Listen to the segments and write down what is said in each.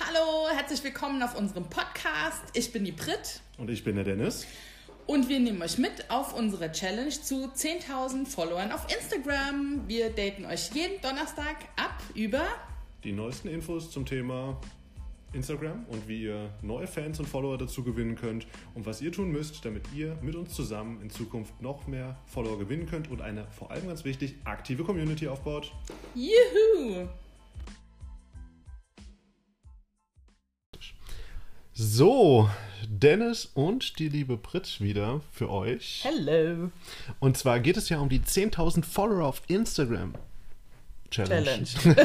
Hallo, herzlich willkommen auf unserem Podcast. Ich bin die Brit Und ich bin der Dennis. und wir nehmen euch mit auf unsere Challenge zu 10.000 Followern auf Instagram. Wir daten euch jeden Donnerstag ab über Die neuesten Infos zum Thema Instagram und wie ihr neue Fans und Follower dazu gewinnen könnt und was ihr tun müsst, damit ihr mit uns zusammen in Zukunft noch mehr Follower gewinnen könnt und eine vor allem ganz wichtig aktive Community aufbaut. Juhu. So, Dennis und die liebe Brit wieder für euch. Hello. Und zwar geht es ja um die 10.000 Follower auf Instagram. Challenge. Challenge.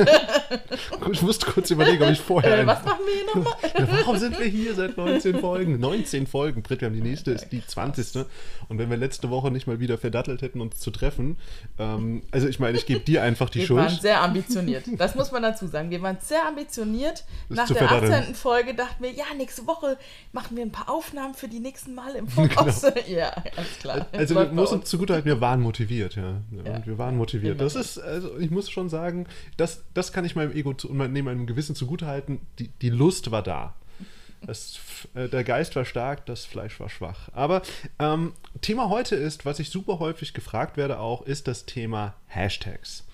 ich musste kurz überlegen, ob ich vorher. Äh, was machen wir hier nochmal? Warum sind wir hier seit 19 Folgen? 19 Folgen, Britt, wir haben die nächste, ist die 20. Und wenn wir letzte Woche nicht mal wieder verdattelt hätten, uns zu treffen, ähm, also ich meine, ich gebe dir einfach die Wir waren Schuld. sehr ambitioniert. Das muss man dazu sagen. Wir waren sehr ambitioniert. Das Nach der verdatteln. 18. Folge dachten wir, ja, nächste Woche machen wir ein paar Aufnahmen für die nächsten Male im Genau. Voraus. Ja, ganz klar. Also wir müssen zugutehalten, wir waren motiviert, ja. Ja. Und wir waren motiviert. Immer. Das ist, also ich muss schon sagen, das, das kann ich meinem Ego zu, und neben meinem Gewissen zugutehalten, die, die Lust war da. Das, äh, der Geist war stark, das Fleisch war schwach. Aber ähm, Thema heute ist, was ich super häufig gefragt werde auch, ist das Thema Hashtags.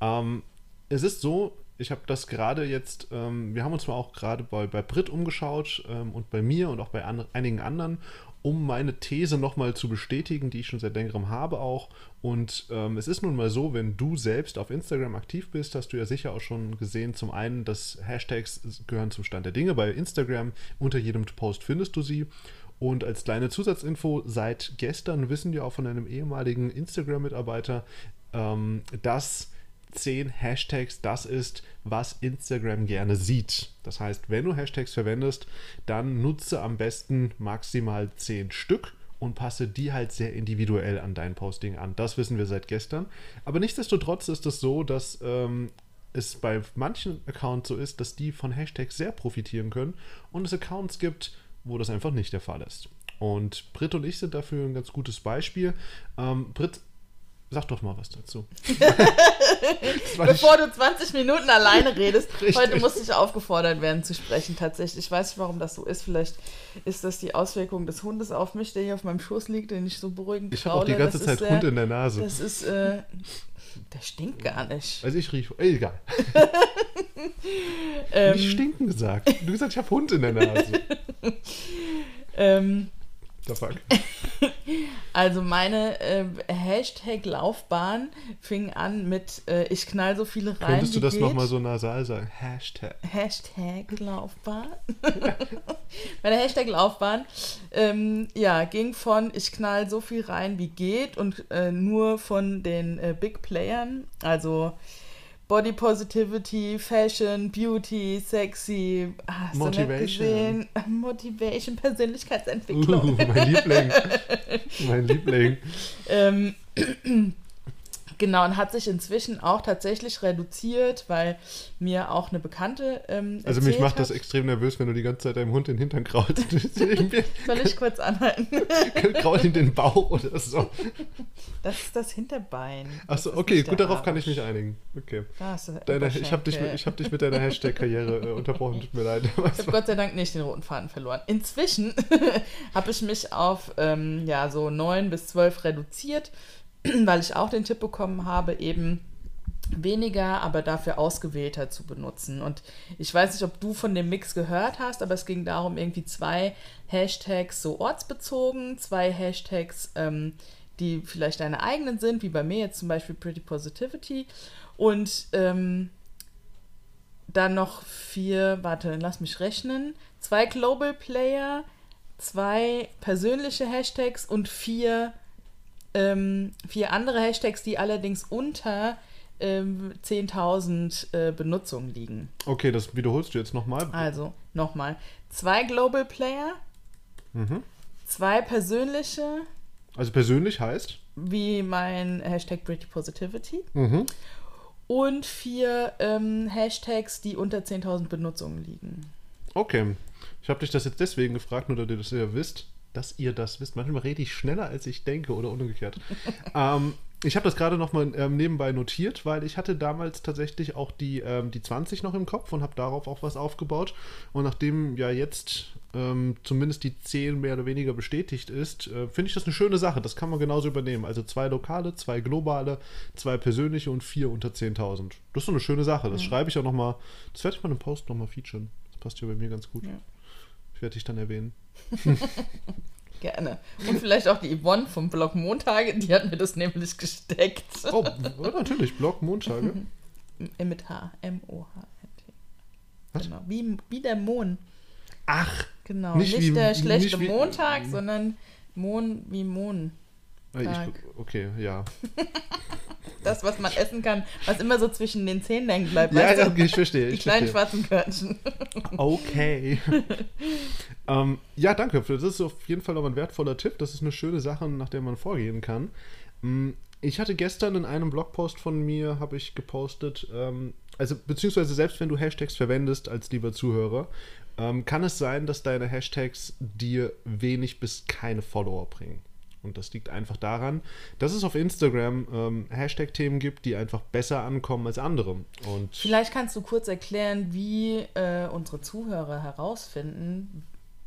Ähm, es ist so, ich habe das gerade jetzt, ähm, wir haben uns mal auch gerade bei, bei Brit umgeschaut ähm, und bei mir und auch bei an, einigen anderen, um meine These nochmal zu bestätigen, die ich schon seit längerem habe auch. Und ähm, es ist nun mal so, wenn du selbst auf Instagram aktiv bist, hast du ja sicher auch schon gesehen, zum einen, dass Hashtags gehören zum Stand der Dinge. Bei Instagram unter jedem Post findest du sie. Und als kleine Zusatzinfo, seit gestern wissen wir auch von einem ehemaligen Instagram-Mitarbeiter, ähm, dass 10 Hashtags das ist, was Instagram gerne sieht. Das heißt, wenn du Hashtags verwendest, dann nutze am besten maximal 10 Stück und passe die halt sehr individuell an dein Posting an. Das wissen wir seit gestern. Aber nichtsdestotrotz ist es so, dass ähm, es bei manchen Accounts so ist, dass die von Hashtags sehr profitieren können und es Accounts gibt, wo das einfach nicht der Fall ist. Und Brit und ich sind dafür ein ganz gutes Beispiel. Ähm, Brit, sag doch mal was dazu. Bevor du 20 Minuten alleine redest, Richtig. heute musste ich aufgefordert werden zu sprechen. Tatsächlich, ich weiß nicht, warum das so ist. Vielleicht ist das die Auswirkung des Hundes auf mich, der hier auf meinem Schoß liegt, den ich so beruhigend Ich habe auch die ganze Das Zeit ist, Hund äh, in der Nase. Das ist, äh, der stinkt gar nicht. Also ich rieche. Egal. Ähm, Nicht stinken gesagt. Du gesagt, ich habe Hund in der Nase. ähm, The fuck. Also meine äh, Hashtag-Laufbahn fing an mit äh, ich knall so viele rein. Könntest du das nochmal so nasal sagen? Hashtag. Hashtag-Laufbahn. Meine Hashtag-Laufbahn ähm, ja, ging von ich knall so viel rein wie geht und äh, nur von den äh, Big Playern, also Body Positivity, Fashion, Beauty, Sexy, ah, hast du nicht Motivation. gesehen? Motivation, Uh, Persönlichkeitsentwicklung. mein Liebling. mein Liebling. Ähm, genau, und hat sich inzwischen auch tatsächlich reduziert, weil mir auch eine Bekannte ähm, Also mich macht das hat. extrem nervös, wenn du die ganze Zeit deinem Hund den Hintern kraulst. Soll ich kurz anhalten? Kraul in den Bauch oder so. Das ist das Hinterbein. Das Achso, okay, gut, darauf kann ich Arsch. mich einigen. Okay. Du Deine, ich habe dich, mit- ich hab dich mit deiner Hashtag-Karriere äh, unterbrochen, tut mir leid. Ich habe Gott sei Dank nicht den roten Faden verloren. Inzwischen habe ich mich auf ähm, ja, so 9 bis 12 reduziert, weil ich auch den Tipp bekommen habe, eben weniger, aber dafür ausgewählter zu benutzen. Und ich weiß nicht, ob du von dem Mix gehört hast, aber es ging darum, irgendwie zwei Hashtags so ortsbezogen, zwei Hashtags, ähm, die vielleicht deine eigenen sind, wie bei mir jetzt zum Beispiel Pretty Positivity. Und ähm, dann noch vier, warte, lass mich rechnen, zwei Global Player, zwei persönliche Hashtags und vier, ähm, vier andere Hashtags, die allerdings unter ähm, 10.000 äh, Benutzungen liegen. Okay, das wiederholst du jetzt nochmal. Also, nochmal, zwei Global Player, Mhm. zwei persönliche, Also persönlich heißt? wie mein Hashtag Pretty Positivity Mhm. und vier ähm, Hashtags, die unter 10.000 Benutzungen liegen. Okay. Ich habe dich das jetzt deswegen gefragt, nur dass ihr das ja wisst, dass ihr das wisst. Manchmal rede ich schneller, als ich denke oder umgekehrt. ähm, ich habe das gerade noch mal ähm, nebenbei notiert, weil ich hatte damals tatsächlich auch die, ähm, die 20 noch im Kopf und habe darauf auch was aufgebaut. Und nachdem ja jetzt ähm, zumindest die 10 mehr oder weniger bestätigt ist, äh, finde ich das eine schöne Sache. Das kann man genauso übernehmen. Also zwei lokale, zwei globale, zwei persönliche und vier unter 10.000. Das ist so eine schöne Sache. Das schreibe ich auch noch mal, das werde ich mal im Post noch mal featuren. Das passt ja bei mir ganz gut. Ja. Ich werde dich dann erwähnen. Gerne. Und vielleicht auch die Yvonne vom Blog Montage, die hat mir das nämlich gesteckt. Oh, ja, natürlich, Blog Montage. M mit H. M-O-H-N-T. Genau. Wie, wie der Mond. Ach, Genau. Nicht Nicht, wie- der schlechte nicht wie- Montag, sondern Mond wie Mond. ich, okay, ja. Das, was man essen kann, was immer so zwischen den Zähnen hängen bleibt. Ja, ja, ich verstehe. Die Ich kleinen verstehe. schwarzen Körnchen. Okay. ähm, ja, danke. Das ist auf jeden Fall noch ein wertvoller Tipp. Das ist eine schöne Sache, nach der man vorgehen kann. Mm, Ich hatte gestern in einem Blogpost von mir, habe ich gepostet, ähm, also beziehungsweise selbst wenn du Hashtags verwendest als lieber Zuhörer, ähm, kann es sein, dass deine Hashtags dir wenig bis keine Follower bringen. Und das liegt einfach daran, dass es auf Instagram ähm, Hashtag-Themen gibt, die einfach besser ankommen als andere. Und Vielleicht kannst du kurz erklären, wie äh, unsere Zuhörer herausfinden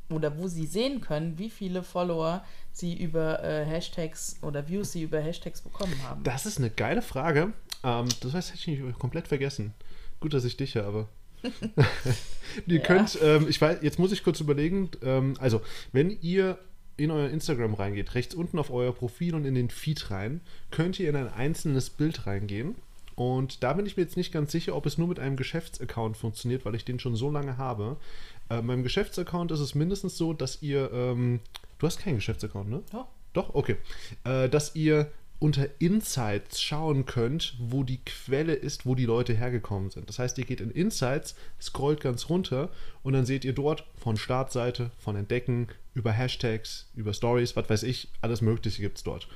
oder wo sie sehen können, wie viele Follower sie über äh, Hashtags oder Views sie über Hashtags bekommen haben. Das ist eine geile Frage. Ähm, das heißt, hätte ich nicht komplett vergessen. Gut, dass ich dich habe. ihr Ja. könnt, ähm, ich weiß, jetzt muss ich kurz überlegen, ähm, also, wenn ihr in euer Instagram reingeht, rechts unten auf euer Profil und in den Feed rein, könnt ihr in ein einzelnes Bild reingehen. Und da bin ich mir jetzt nicht ganz sicher, ob es nur mit einem Geschäftsaccount funktioniert, weil ich den schon so lange habe. Äh, beim Geschäftsaccount ist es mindestens so, dass ihr, ähm, du hast keinen Geschäftsaccount, ne? Doch. Doch, okay. Äh, dass ihr unter Insights schauen könnt, wo die Quelle ist, wo die Leute hergekommen sind. Das heißt, ihr geht in Insights, scrollt ganz runter und dann seht ihr dort von Startseite, von Entdecken, über Hashtags, über Stories, was weiß ich, alles Mögliche gibt es dort.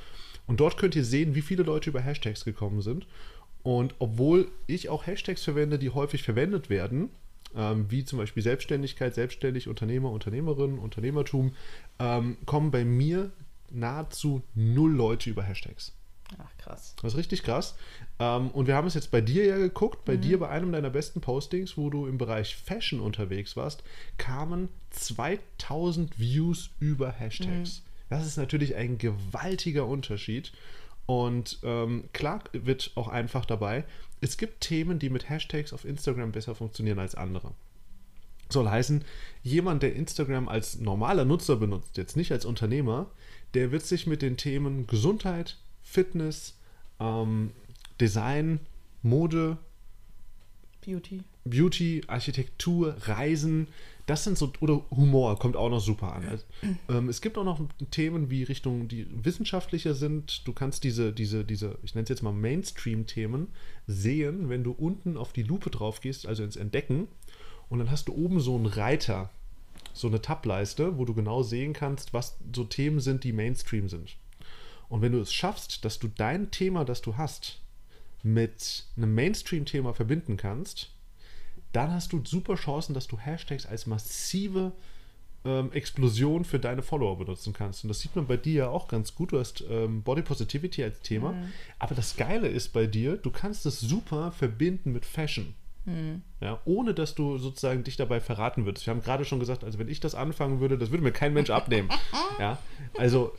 Und dort könnt ihr sehen, wie viele Leute über Hashtags gekommen sind. Und obwohl ich auch Hashtags verwende, die häufig verwendet werden, ähm, wie zum Beispiel Selbstständigkeit, Selbstständig, Unternehmer, Unternehmerin, Unternehmertum, ähm, kommen bei mir nahezu null Leute über Hashtags. Ach, krass. Das ist richtig krass. Ähm, und wir haben es jetzt bei dir ja geguckt, bei dir bei einem deiner besten Postings, wo du im Bereich Fashion unterwegs warst, kamen 2000 Views über Hashtags. Das ist natürlich ein gewaltiger Unterschied. Und ähm, klar wird auch einfach dabei, es gibt Themen, die mit Hashtags auf Instagram besser funktionieren als andere. Soll heißen, jemand, der Instagram als normaler Nutzer benutzt, jetzt nicht als Unternehmer, der wird sich mit den Themen Gesundheit, Fitness, ähm, Design, Mode, Beauty. Beauty, Architektur, Reisen, das sind so, oder Humor kommt auch noch super an. Also, ähm, es gibt auch noch Themen wie Richtung, die wissenschaftlicher sind. Du kannst diese, diese, diese, ich nenne es jetzt mal Mainstream-Themen sehen, wenn du unten auf die Lupe drauf gehst, also ins Entdecken, und dann hast du oben so einen Reiter, so eine Tableiste, wo du genau sehen kannst, was so Themen sind, die Mainstream sind. Und wenn du es schaffst, dass du dein Thema, das du hast, mit einem Mainstream-Thema verbinden kannst, dann hast du super Chancen, dass du Hashtags als massive ähm, Explosion für deine Follower benutzen kannst. Und das sieht man bei dir ja auch ganz gut. Du hast ähm, Body Positivity als Thema. Aber das Geile ist bei dir, du kannst es super verbinden mit Fashion. Ja, ohne dass du sozusagen dich dabei verraten würdest. Wir haben gerade schon gesagt, also wenn ich das anfangen würde, das würde mir kein Mensch abnehmen. Ja, also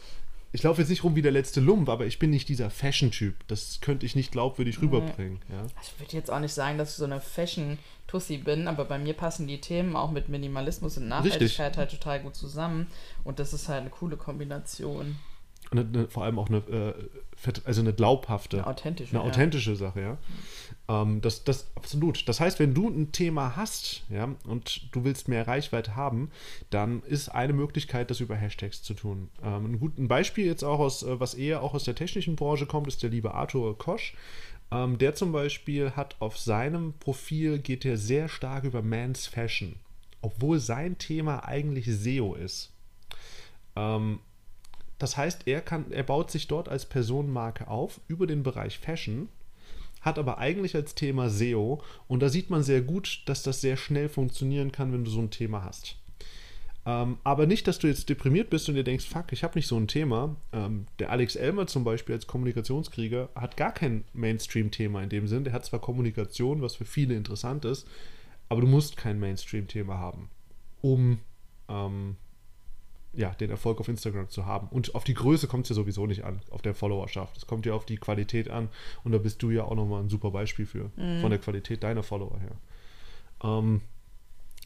ich laufe jetzt nicht rum wie der letzte Lump, aber ich bin nicht dieser Fashion-Typ. Das könnte ich nicht glaubwürdig rüberbringen. Ja. Ich würde jetzt auch nicht sagen, dass ich so eine Fashion-Tussi bin, aber bei mir passen die Themen auch mit Minimalismus und Nachhaltigkeit halt total gut zusammen. Und das ist halt eine coole Kombination. Eine, eine, vor allem auch eine, äh, also eine glaubhafte, Eine authentische, eine ja. authentische Sache, ja. Ähm, das, das absolut. Das heißt, wenn du ein Thema hast, ja, und du willst mehr Reichweite haben, dann ist eine Möglichkeit, das über Hashtags zu tun. Ähm, ein gutes Beispiel jetzt auch aus, äh, was eher auch aus der technischen Branche kommt, ist der liebe Arthur Kosch. Ähm, der zum Beispiel hat auf seinem Profil geht er sehr stark über Man's Fashion, obwohl sein Thema eigentlich SEO ist. Ähm, das heißt, er, kann, er baut sich dort als Personenmarke auf über den Bereich Fashion, hat aber eigentlich als Thema SEO und da sieht man sehr gut, dass das sehr schnell funktionieren kann, wenn du so ein Thema hast. Ähm, aber nicht, dass du jetzt deprimiert bist und dir denkst, fuck, ich habe nicht so ein Thema. Ähm, der Alex Elmer zum Beispiel als Kommunikationskrieger hat gar kein Mainstream-Thema in dem Sinn. Der hat zwar Kommunikation, was für viele interessant ist, aber du musst kein Mainstream-Thema haben, um ähm, ja, den Erfolg auf Instagram zu haben. Und auf die Größe kommt es ja sowieso nicht an, auf der Followerschaft. Es kommt ja auf die Qualität an. Und da bist du ja auch nochmal ein super Beispiel für, mhm. von der Qualität deiner Follower her. Ähm,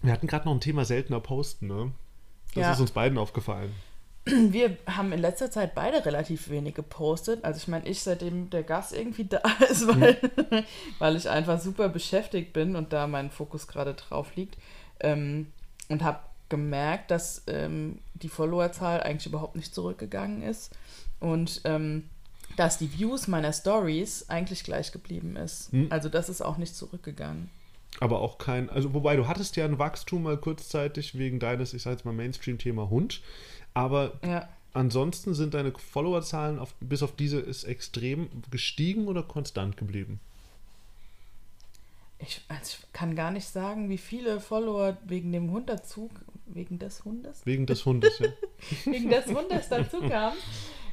wir hatten gerade noch ein Thema seltener Posten, ne? Das ja. ist uns beiden aufgefallen. Wir haben in letzter Zeit beide relativ wenig gepostet. Also ich meine, ich seitdem der Gast irgendwie da ist, weil, hm. weil ich einfach super beschäftigt bin und da mein Fokus gerade drauf liegt. Ähm, und habe gemerkt, dass ähm, die Followerzahl eigentlich überhaupt nicht zurückgegangen ist. Und ähm, dass die Views meiner Stories eigentlich gleich geblieben ist. Hm. Also das ist auch nicht zurückgegangen. Aber auch kein, also wobei du hattest ja ein Wachstum mal kurzzeitig wegen deines, ich sag jetzt mal Mainstream-Thema Hund, aber ja. ansonsten sind deine Followerzahlen auf, bis auf diese ist extrem gestiegen oder konstant geblieben? Ich, also ich kann gar nicht sagen, wie viele Follower wegen dem Hund dazu, wegen des Hundes? Wegen des Hundes, ja. wegen des Hundes dazu kamen.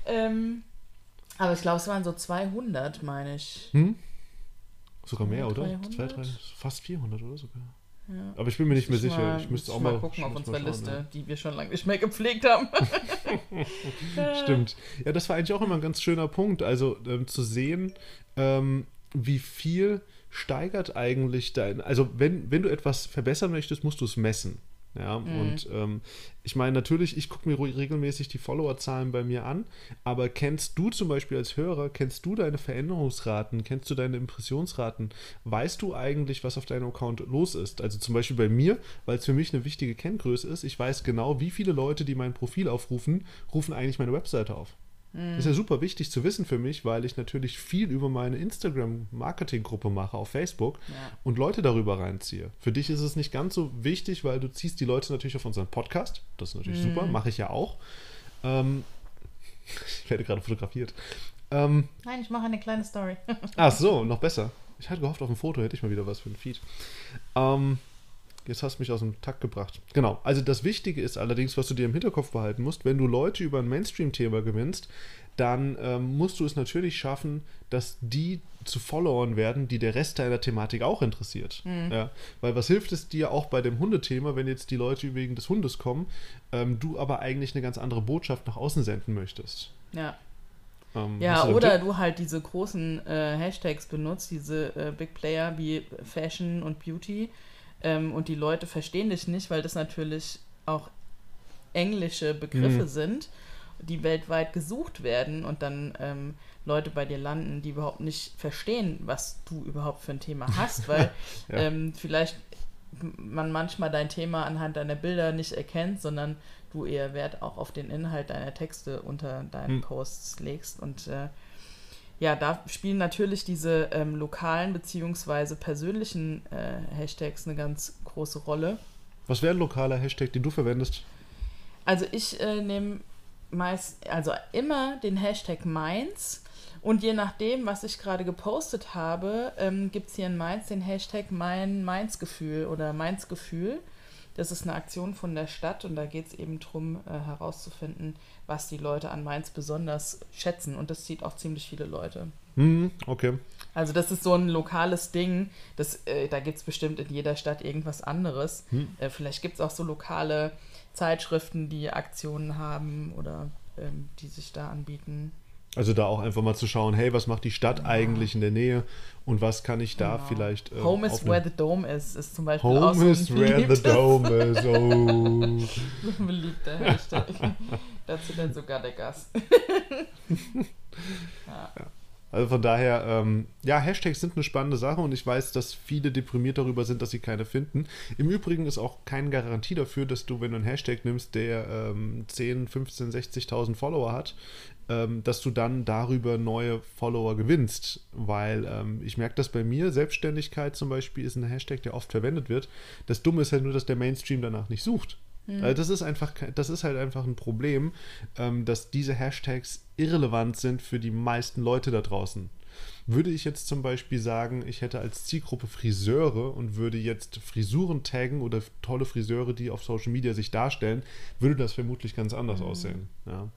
Ähm, aber ich glaube, es waren so 200, meine ich. Hm? Sogar mehr, oder? 2, 3, fast 400 oder sogar. Ja. Aber ich bin mir nicht mehr sicher. Mal, ich müsste auch mal, gucken auf unserer Liste, ja. die wir schon lange nicht mehr gepflegt haben. Stimmt. Ja, das war eigentlich auch immer ein ganz schöner Punkt. Also ähm, zu sehen, ähm, wie viel steigert eigentlich dein. Also, wenn, wenn du etwas verbessern möchtest, musst du es messen. Ja, mhm. und ähm, ich meine, natürlich, ich gucke mir regelmäßig die Followerzahlen bei mir an, aber kennst du zum Beispiel als Hörer, kennst du deine Veränderungsraten, kennst du deine Impressionsraten? Weißt du eigentlich, was auf deinem Account los ist? Also zum Beispiel bei mir, weil es für mich eine wichtige Kenngröße ist, ich weiß genau, wie viele Leute, die mein Profil aufrufen, rufen eigentlich meine Webseite auf. Das ist ja super wichtig zu wissen für mich, weil ich natürlich viel über meine Instagram-Marketing-Gruppe mache auf Facebook ja. und Leute darüber reinziehe. Für dich ist es nicht ganz so wichtig, weil du ziehst die Leute natürlich auf unseren Podcast. Das ist natürlich mhm. super, mache ich ja auch. Ähm, ich werde gerade fotografiert. Ähm, Nein, ich mache eine kleine Story. ach so, noch besser. Ich hatte gehofft, auf dem Foto hätte ich mal wieder was für ein Feed. Ähm, Jetzt hast du mich aus dem Takt gebracht. Genau. Also das Wichtige ist allerdings, was du dir im Hinterkopf behalten musst, wenn du Leute über ein Mainstream-Thema gewinnst, dann ähm, musst du es natürlich schaffen, dass die zu Followern werden, die der Rest deiner Thematik auch interessiert. Mhm. Ja, weil was hilft es dir auch bei dem Hundethema, wenn jetzt die Leute wegen des Hundes kommen, ähm, du aber eigentlich eine ganz andere Botschaft nach außen senden möchtest? Ja. Ähm, ja, du oder du halt diese großen äh, Hashtags benutzt, diese äh, Big Player wie Fashion und Beauty ähm, und die Leute verstehen dich nicht, weil das natürlich auch englische Begriffe mhm. sind, die weltweit gesucht werden und dann ähm, Leute bei dir landen, die überhaupt nicht verstehen, was du überhaupt für ein Thema hast, weil ja. ähm, vielleicht man manchmal dein Thema anhand deiner Bilder nicht erkennt, sondern du eher Wert auch auf den Inhalt deiner Texte unter deinen mhm. Posts legst und äh, ja, da spielen natürlich diese ähm, lokalen bzw. persönlichen äh, Hashtags eine ganz große Rolle. Was wäre ein lokaler Hashtag, den du verwendest? Also ich äh, nehme meist, also immer den Hashtag Mainz und je nachdem, was ich gerade gepostet habe, ähm, gibt es hier in Mainz den Hashtag mein Mainz-Gefühl oder Mainz-Gefühl. Das ist eine Aktion von der Stadt und da geht es eben darum, äh, herauszufinden, was die Leute an Mainz besonders schätzen. Und das zieht auch ziemlich viele Leute. Mhm, okay. Also das ist so ein lokales Ding. Das, äh, da gibt es bestimmt in jeder Stadt irgendwas anderes. Mhm. Äh, vielleicht gibt es auch so lokale Zeitschriften, die Aktionen haben oder ähm, die sich da anbieten. Also da auch einfach mal zu schauen, hey, was macht die Stadt eigentlich in der Nähe und was kann ich da genau. vielleicht. Äh, Home is where the dome is, ist zum Beispiel Home auch so is where the dome is, oh. ein beliebter Hashtag. Dazu dann sogar der Gast. ja. ja. Also von daher, ähm, ja, Hashtags sind eine spannende Sache und ich weiß, dass viele deprimiert darüber sind, dass sie keine finden. Im Übrigen ist auch keine Garantie dafür, dass du, wenn du einen Hashtag nimmst, der ähm, 10, 15, 60.000 Follower hat, ähm, dass du dann darüber neue Follower gewinnst. Weil ähm, ich merke das bei mir, Selbstständigkeit zum Beispiel ist ein Hashtag, der oft verwendet wird. Das Dumme ist halt nur, dass der Mainstream danach nicht sucht. Mhm. Also das ist einfach, das ist halt einfach ein Problem, ähm, dass diese Hashtags irrelevant sind für die meisten Leute da draußen. Würde ich jetzt zum Beispiel sagen, ich hätte als Zielgruppe Friseure und würde jetzt Frisuren taggen oder tolle Friseure, die auf Social Media sich darstellen, würde das vermutlich ganz anders mhm. aussehen. Ja.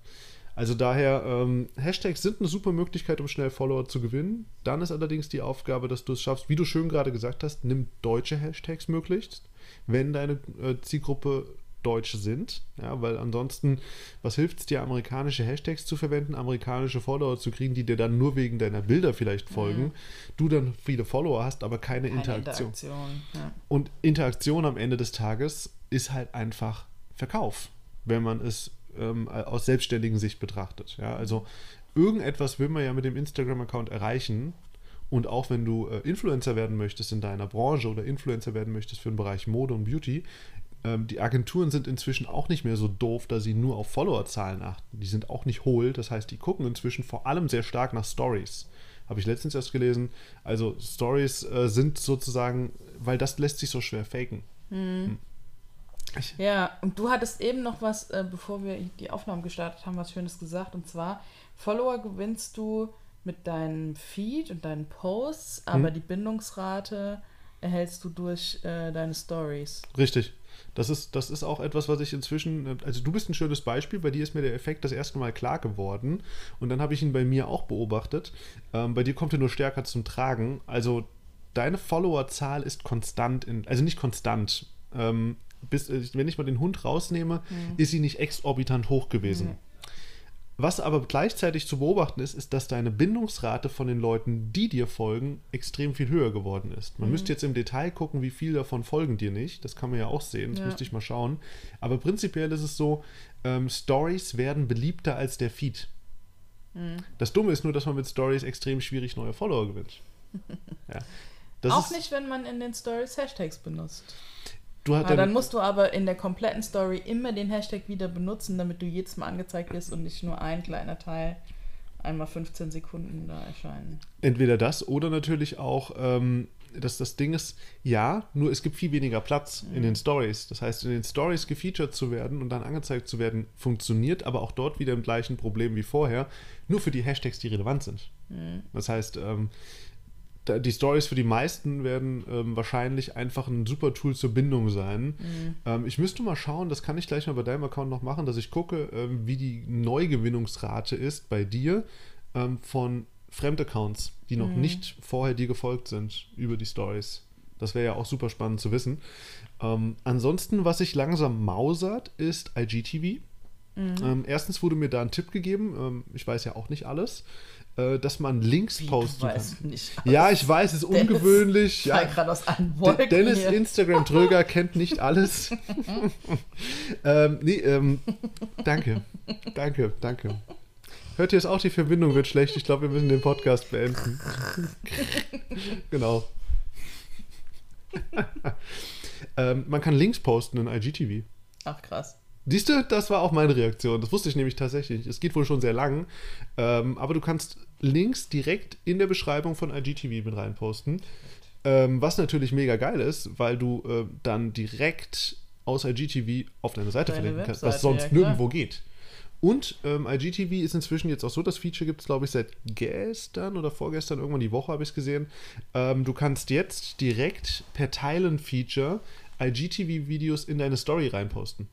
Also daher, ähm, Hashtags sind eine super Möglichkeit, um schnell Follower zu gewinnen. Dann ist allerdings die Aufgabe, dass du es schaffst, wie du schön gerade gesagt hast, nimm deutsche Hashtags möglichst, wenn deine äh, Zielgruppe Deutsch sind, ja, weil ansonsten, was hilft es dir, amerikanische Hashtags zu verwenden, amerikanische Follower zu kriegen, die dir dann nur wegen deiner Bilder vielleicht folgen, mhm. du dann viele Follower hast, aber keine, keine Interaktion. Interaktion ja. Und Interaktion am Ende des Tages ist halt einfach Verkauf, wenn man es ähm, aus selbstständigen Sicht betrachtet. Ja, also irgendetwas will man ja mit dem Instagram-Account erreichen. Und auch wenn du äh, Influencer werden möchtest in deiner Branche oder Influencer werden möchtest für den Bereich Mode und Beauty, ähm, die Agenturen sind inzwischen auch nicht mehr so doof, dass sie nur auf Followerzahlen achten. Die sind auch nicht hohl. Das heißt, die gucken inzwischen vor allem sehr stark nach Stories. Habe ich letztens erst gelesen. Also Stories äh, sind sozusagen, weil das lässt sich so schwer faken. Mhm. Ja, und du hattest eben noch was, äh, bevor wir die Aufnahmen gestartet haben, was Schönes gesagt. Und zwar, Follower gewinnst du mit deinem Feed und deinen Posts, aber hm. die Bindungsrate erhältst du durch äh, deine Stories. Richtig. Das ist, das ist auch etwas, was ich inzwischen, also du bist ein schönes Beispiel, bei dir ist mir der Effekt das erste Mal klar geworden und dann habe ich ihn bei mir auch beobachtet. Ähm, bei dir kommt er nur stärker zum Tragen. Also deine Followerzahl ist konstant, in, also nicht konstant. Ähm, bis, äh, wenn ich mal den Hund rausnehme, mhm. ist sie nicht exorbitant hoch gewesen. Mhm. Was aber gleichzeitig zu beobachten ist, ist, dass deine Bindungsrate von den Leuten, die dir folgen, extrem viel höher geworden ist. Man mhm. müsste jetzt im Detail gucken, wie viel davon folgen dir nicht. Das kann man ja auch sehen, das ja. müsste ich mal schauen. Aber prinzipiell ist es so, ähm, Stories werden beliebter als der Feed. Mhm. Das Dumme ist nur, dass man mit Stories extrem schwierig neue Follower gewinnt. ja. auch nicht, wenn man in den Stories Hashtags benutzt. Du ja, dann, dann musst du aber in der kompletten Story immer den Hashtag wieder benutzen, damit du jedes Mal angezeigt wirst und nicht nur ein kleiner Teil einmal 15 Sekunden da erscheinen. Entweder das oder natürlich auch, ähm, dass das Ding ist, ja, nur es gibt viel weniger Platz mhm. in den Stories. Das heißt, in den Stories gefeatured zu werden und dann angezeigt zu werden, funktioniert, aber auch dort wieder im gleichen Problem wie vorher, nur für die Hashtags, die relevant sind. Mhm. Das heißt, ähm, die Stories für die meisten werden ähm, wahrscheinlich einfach ein super Tool zur Bindung sein. Mhm. Ähm, ich müsste mal schauen, das kann ich gleich mal bei deinem Account noch machen, dass ich gucke, ähm, wie die Neugewinnungsrate ist bei dir ähm, von Fremdaccounts, die noch mhm. nicht vorher dir gefolgt sind über die Stories. Das wäre ja auch super spannend zu wissen. Ähm, ansonsten, was sich langsam mausert, ist IGTV. Mhm. Ähm, erstens wurde mir da ein Tipp gegeben. ich weiß ja auch nicht alles dass man Links Wie, posten kann. Nicht ja, ich weiß, es ist Dennis ungewöhnlich. Ja. gerade aus allen Wolken Dennis hier. Instagram Tröger kennt nicht alles. ähm, nee, ähm, danke, danke, danke. Hört ihr es auch, die Verbindung wird schlecht. Ich glaube, wir müssen den Podcast beenden. genau. ähm, man kann Links posten in IGTV. Ach, krass. Siehst du, das war auch meine Reaktion. Das wusste ich nämlich tatsächlich. Es geht wohl schon sehr lang. Ähm, aber du kannst Links direkt in der Beschreibung von IGTV mit reinposten. Ähm, was natürlich mega geil ist, weil du äh, dann direkt aus IGTV auf deine Seite deine verlinken kannst, was sonst ja, nirgendwo geht. Und ähm, IGTV ist inzwischen jetzt auch so, das Feature gibt es, glaube ich, seit gestern oder vorgestern, irgendwann die Woche habe ich es gesehen. Ähm, du kannst jetzt direkt per Teilen-Feature IGTV-Videos in deine Story reinposten.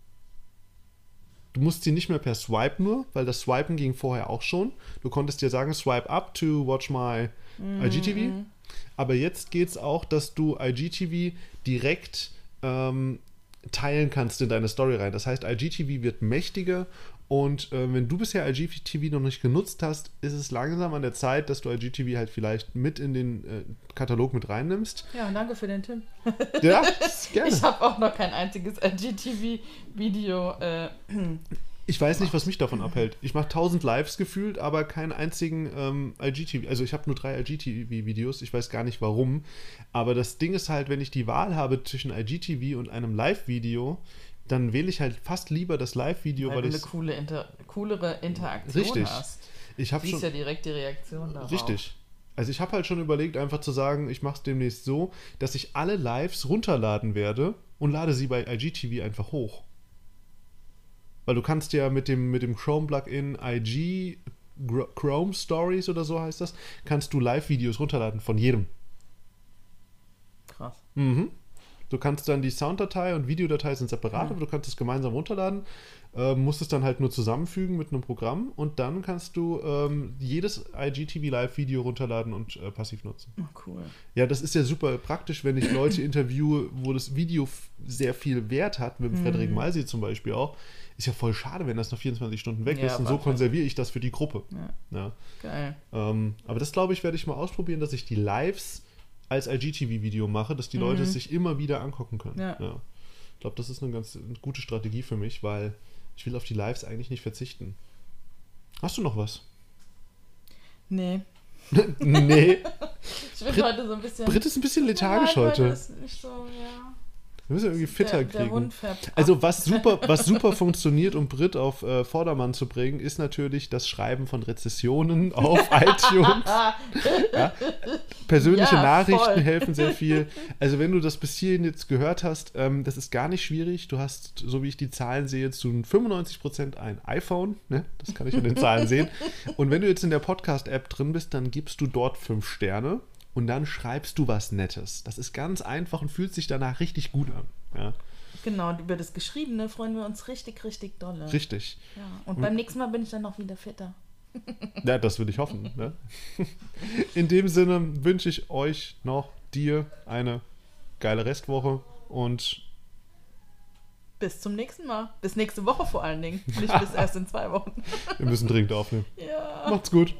Du musst sie nicht mehr per Swipe nur, weil das Swipen ging vorher auch schon. Du konntest dir sagen, swipe up to watch my mhm. IGTV. Aber jetzt geht es auch, dass du IGTV direkt ähm, teilen kannst in deine Story rein. Das heißt, IGTV wird mächtiger und äh, wenn du bisher IGTV noch nicht genutzt hast, ist es langsam an der Zeit, dass du IGTV halt vielleicht mit in den äh, Katalog mit reinnimmst. Ja, danke für den Tipp. Ja, gerne. Ich habe auch noch kein einziges IGTV-Video. Äh, ich weiß nicht, was mich davon abhält. Ich mache tausend Lives gefühlt, aber keinen einzigen ähm, IGTV. Also ich habe nur drei IGTV-Videos. Ich weiß gar nicht warum. Aber das Ding ist halt, wenn ich die Wahl habe zwischen IGTV und einem Live-Video, dann wähle ich halt fast lieber das Live-Video, weil, weil du eine coole Inter coolere Interaktion richtig. hast. Ich habe schon ja direkt die Reaktion darauf. Richtig. Also ich habe halt schon überlegt, einfach zu sagen, ich mache es demnächst so, dass ich alle Lives runterladen werde und lade sie bei IGTV einfach hoch. Weil du kannst ja mit dem, mit dem Chrome-Plugin IG Chrome Stories oder so heißt das, kannst du Live-Videos runterladen von jedem. Krass. Mhm. Du kannst dann die Sounddatei und Videodatei sind separat, Ja. aber du kannst es gemeinsam runterladen, äh, musst es dann halt nur zusammenfügen mit einem Programm und dann kannst du ähm, jedes IGTV Live-Video runterladen und äh, passiv nutzen. Oh, cool. Ja, das ist ja super praktisch, wenn ich Leute interviewe, wo das Video sehr viel Wert hat, mit dem Frederik Mhm. Malsi zum Beispiel auch. Ist ja voll schade, wenn das nach 24 Stunden weg Ja, ist und so konserviere ich das für die Gruppe. Ja, Ja. geil. Ähm, aber das glaube ich, werde ich mal ausprobieren, dass ich die Lives als IGTV-Video mache, dass die Leute es sich immer wieder angucken können. Mhm. Ja. Ich glaube, das ist eine ganz eine gute Strategie für mich, weil ich will auf die Lives eigentlich nicht verzichten. Hast du noch was? Nee. nee. Ich bin Brit- heute so ein bisschen. Britt ist ein bisschen lethargisch Ja, heute. Ist nicht so, ja. Wir müssen irgendwie fitter der, kriegen. Der. Also was super, was super funktioniert, um Brit auf äh, Vordermann zu bringen, ist natürlich das Schreiben von Rezessionen auf iTunes. Ja? Persönliche Ja, Nachrichten helfen sehr viel. Also wenn du das bis hierhin jetzt gehört hast, ähm, das ist gar nicht schwierig. Du hast, so wie ich die Zahlen sehe, zu 95% ein iPhone. Ne? Das kann ich an den Zahlen sehen. Und wenn du jetzt in der Podcast-App drin bist, dann gibst du dort fünf Sterne und dann schreibst du was Nettes. Das ist ganz einfach und fühlt sich danach richtig gut an. Ja? Genau, und über das Geschriebene freuen wir uns richtig, richtig dolle. Richtig. Ja. Und beim nächsten Mal bin ich dann noch wieder fitter. Ja, das will ich hoffen. Ne? In dem Sinne wünsche ich euch noch, dir, eine geile Restwoche und Bis zum nächsten Mal. Bis nächste Woche vor allen Dingen. Nicht bis erst in zwei Wochen. wir müssen dringend aufnehmen. Ja. Macht's gut.